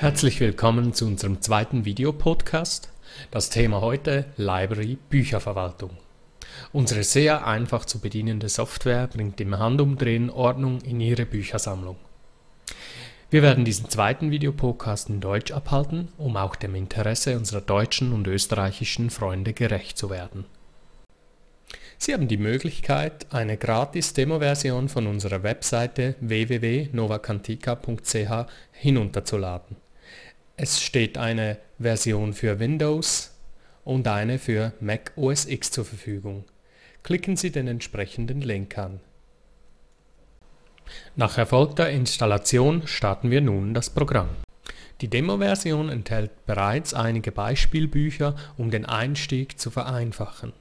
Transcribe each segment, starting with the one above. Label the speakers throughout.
Speaker 1: Herzlich willkommen zu unserem zweiten Videopodcast. Das Thema heute Library Bücherverwaltung. Unsere sehr einfach zu bedienende Software bringt im Handumdrehen Ordnung in Ihre Büchersammlung. Wir werden diesen zweiten Videopodcast in Deutsch abhalten, um auch dem Interesse unserer deutschen und österreichischen Freunde gerecht zu werden. Sie haben die Möglichkeit, eine gratis Demo-Version von unserer Webseite www.novacantica.ch hinunterzuladen. Es steht eine Version für Windows und eine für Mac OS X zur Verfügung. Klicken Sie den entsprechenden Link an. Nach erfolgter Installation starten wir nun das Programm. Die Demo-Version enthält bereits einige Beispielbücher, um den Einstieg zu vereinfachen.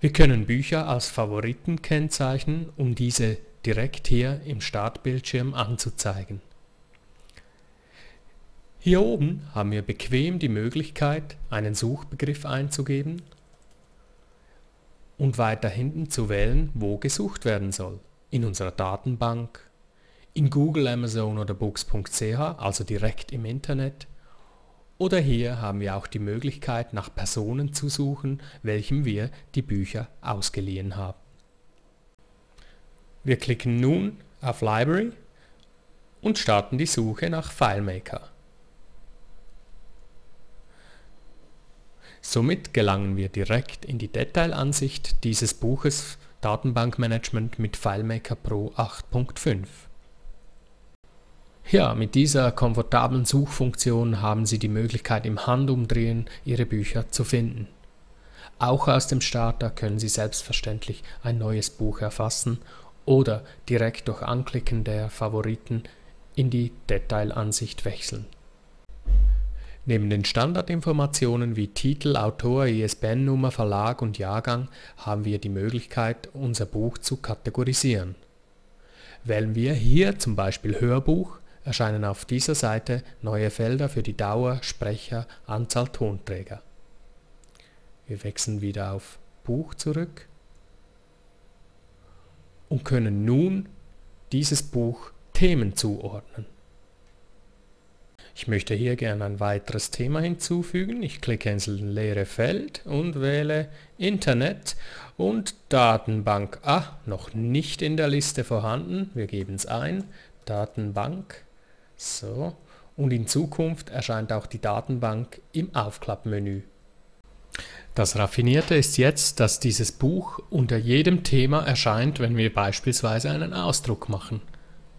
Speaker 1: Wir können Bücher als Favoriten kennzeichnen, um diese direkt hier im Startbildschirm anzuzeigen. Hier oben haben wir bequem die Möglichkeit, einen Suchbegriff einzugeben und weiter hinten zu wählen, wo gesucht werden soll. In unserer Datenbank, in Google, Amazon oder Books.ch, also direkt im Internet oder hier haben wir auch die Möglichkeit, nach Personen zu suchen, welchem wir die Bücher ausgeliehen haben. Wir klicken nun auf Library und starten die Suche nach FileMaker. Somit gelangen wir direkt in die Detailansicht dieses Buches Datenbankmanagement mit FileMaker Pro 8.5. Ja, mit dieser komfortablen Suchfunktion haben Sie die Möglichkeit im Handumdrehen Ihre Bücher zu finden. Auch aus dem Starter können Sie selbstverständlich ein neues Buch erfassen oder direkt durch Anklicken der Favoriten in die Detailansicht wechseln. Neben den Standardinformationen wie Titel, Autor, ISBN-Nummer, Verlag und Jahrgang haben wir die Möglichkeit, unser Buch zu kategorisieren. Wählen wir hier zum Beispiel Hörbuch, erscheinen auf dieser Seite neue Felder für die Dauer, Sprecher, Anzahl Tonträger. Wir wechseln wieder auf Buch zurück und können nun dieses Buch Themen zuordnen. Ich möchte hier gerne ein weiteres Thema hinzufügen. Ich klicke ins leere Feld und wähle Internet und Datenbank. Ah, noch nicht in der Liste vorhanden. Wir geben es ein. Datenbank. So, und in Zukunft erscheint auch die Datenbank im Aufklappmenü. Das Raffinierte ist jetzt, dass dieses Buch unter jedem Thema erscheint, wenn wir beispielsweise einen Ausdruck machen.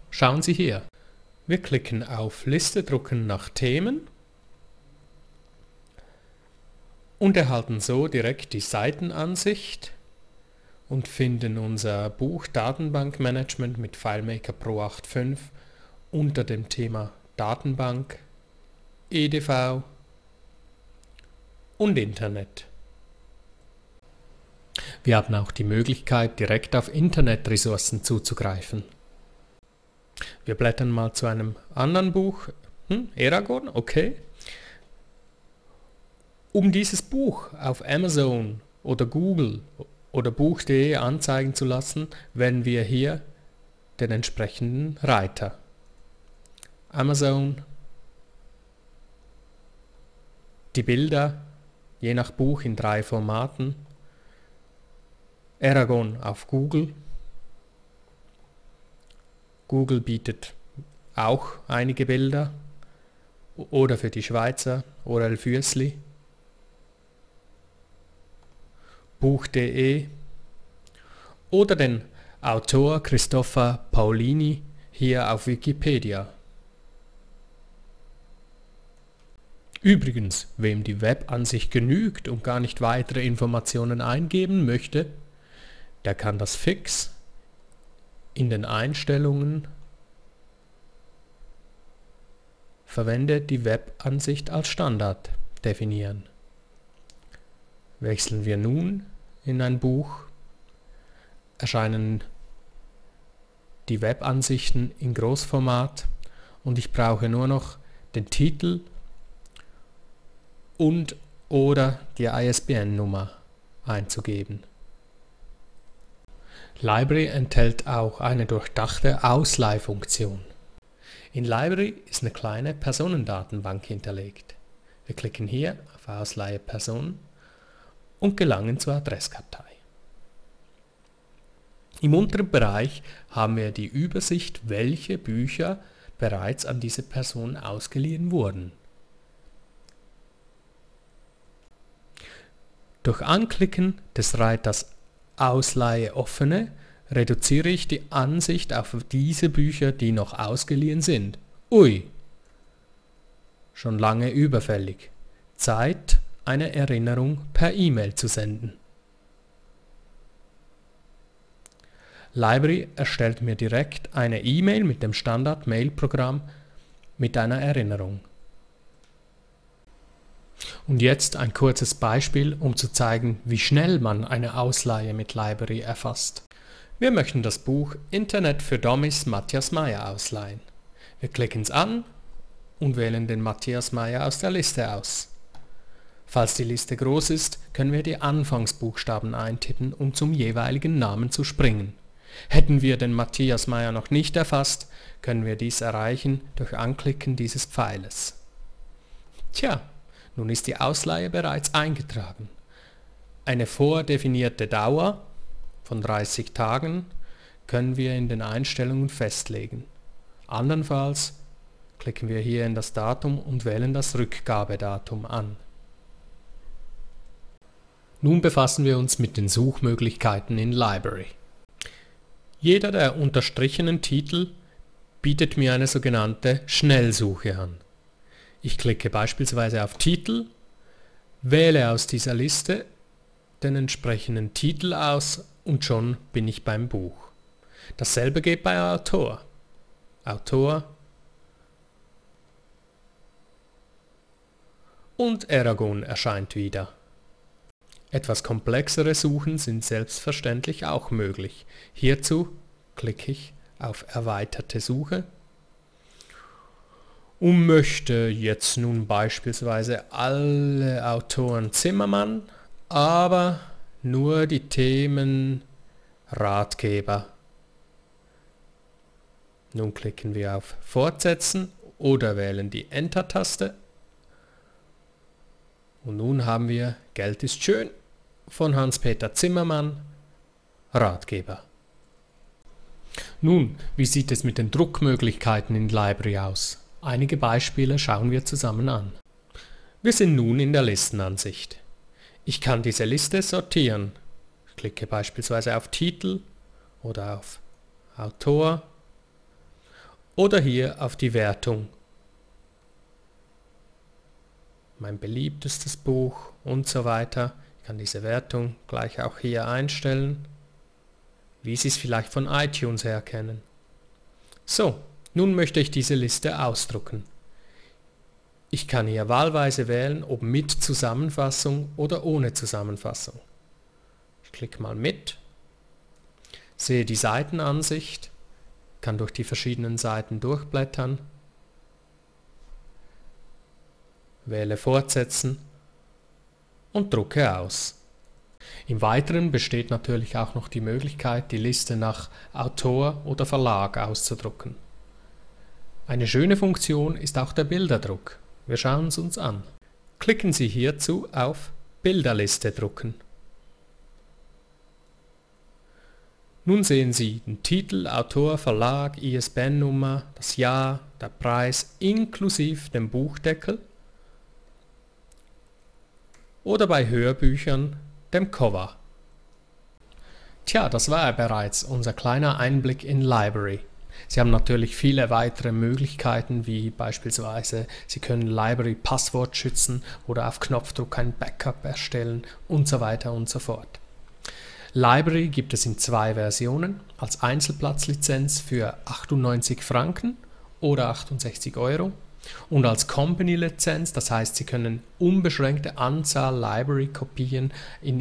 Speaker 1: Schauen Sie hier. Wir klicken auf Liste drucken nach Themen und erhalten so direkt die Seitenansicht und finden unser Buch Datenbankmanagement mit FileMaker Pro 8.5 unter dem Thema Datenbank, EDV und Internet. Wir haben auch die Möglichkeit, direkt auf Internetressourcen zuzugreifen. Wir blättern mal zu einem anderen Buch. Hm, Eragon, okay. Um dieses Buch auf Amazon oder Google oder Buch.de anzeigen zu lassen, wählen wir hier den entsprechenden Reiter. Amazon. Die Bilder, je nach Buch in drei Formaten. Aragon auf Google. Google bietet auch einige Bilder. Oder für die Schweizer Orel Füssli. Buch.de oder den Autor Christopher Paulini hier auf Wikipedia. Übrigens, wem die Webansicht genügt und gar nicht weitere Informationen eingeben möchte, der kann das fix in den Einstellungen Verwende die Webansicht als Standard definieren. Wechseln wir nun in ein Buch, erscheinen die Webansichten in Großformat und ich brauche nur noch den Titel und oder die ISBN-Nummer einzugeben. Library enthält auch eine durchdachte Ausleihfunktion. In Library ist eine kleine Personendatenbank hinterlegt. Wir klicken hier auf Ausleihe Personen und gelangen zur Adresskartei. Im unteren Bereich haben wir die Übersicht, welche Bücher bereits an diese Person ausgeliehen wurden. Durch Anklicken des Reiters Ausleihe offene reduziere ich die Ansicht auf diese Bücher, die noch ausgeliehen sind. Ui, schon lange überfällig. Zeit, eine Erinnerung per E-Mail zu senden. Library erstellt mir direkt eine E-Mail mit dem Standard-Mail-Programm mit einer Erinnerung. Und jetzt ein kurzes Beispiel, um zu zeigen, wie schnell man eine Ausleihe mit Library erfasst. Wir möchten das Buch Internet für Dummies Matthias Meyer ausleihen. Wir klicken es an und wählen den Matthias Meyer aus der Liste aus. Falls die Liste groß ist, können wir die Anfangsbuchstaben eintippen, um zum jeweiligen Namen zu springen. Hätten wir den Matthias Meyer noch nicht erfasst, können wir dies erreichen durch Anklicken dieses Pfeiles. Tja, nun ist die Ausleihe bereits eingetragen. Eine vordefinierte Dauer von 30 Tagen können wir in den Einstellungen festlegen. Andernfalls klicken wir hier in das Datum und wählen das Rückgabedatum an. Nun befassen wir uns mit den Suchmöglichkeiten in Library. Jeder der unterstrichenen Titel bietet mir eine sogenannte Schnellsuche an. Ich klicke beispielsweise auf Titel, wähle aus dieser Liste den entsprechenden Titel aus und schon bin ich beim Buch. Dasselbe geht bei Autor. Autor und Aragon erscheint wieder. Etwas komplexere Suchen sind selbstverständlich auch möglich. Hierzu klicke ich auf Erweiterte Suche und möchte jetzt nun beispielsweise alle Autoren Zimmermann, aber nur die Themen Ratgeber. Nun klicken wir auf Fortsetzen oder wählen die Enter-Taste. Und nun haben wir Geld ist schön von Hans-Peter Zimmermann, Ratgeber. Nun, wie sieht es mit den Druckmöglichkeiten in Library aus? Einige Beispiele schauen wir zusammen an. Wir sind nun in der Listenansicht. Ich kann diese Liste sortieren. Ich klicke beispielsweise auf Titel oder auf Autor oder hier auf die Wertung. Mein beliebtestes Buch und so weiter. Ich kann diese Wertung gleich auch hier einstellen, wie Sie es vielleicht von iTunes her kennen. So, nun möchte ich diese Liste ausdrucken. Ich kann hier wahlweise wählen, ob mit Zusammenfassung oder ohne Zusammenfassung. Ich klicke mal mit, sehe die Seitenansicht, kann durch die verschiedenen Seiten durchblättern, wähle Fortsetzen und drucke aus. Im Weiteren besteht natürlich auch noch die Möglichkeit, die Liste nach Autor oder Verlag auszudrucken. Eine schöne Funktion ist auch der Bilderdruck. Wir schauen es uns an. Klicken Sie hierzu auf Bilderliste drucken. Nun sehen Sie den Titel, Autor, Verlag, ISBN-Nummer, das Jahr, der Preis inklusive dem Buchdeckel oder bei Hörbüchern dem Cover. Tja, das war bereits unser kleiner Einblick in Library. Sie haben natürlich viele weitere Möglichkeiten, wie beispielsweise Sie können Library Passwort schützen oder auf Knopfdruck ein Backup erstellen und so weiter und so fort. Library gibt es in zwei Versionen, als Einzelplatzlizenz für 98 Franken oder 68 Euro und als Company-Lizenz, das heißt, Sie können unbeschränkte Anzahl Library-Kopien in,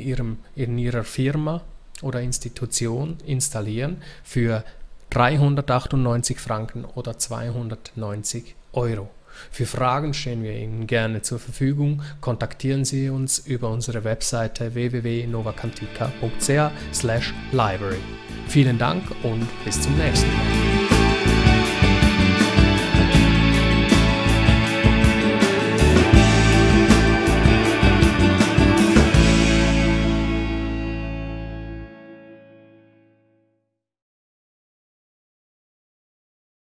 Speaker 1: in Ihrer Firma oder Institution installieren für 398 Franken oder 290 Euro. Für Fragen stehen wir Ihnen gerne zur Verfügung. Kontaktieren Sie uns über unsere Webseite www.novacantica.ch/library. Vielen Dank und bis zum nächsten Mal.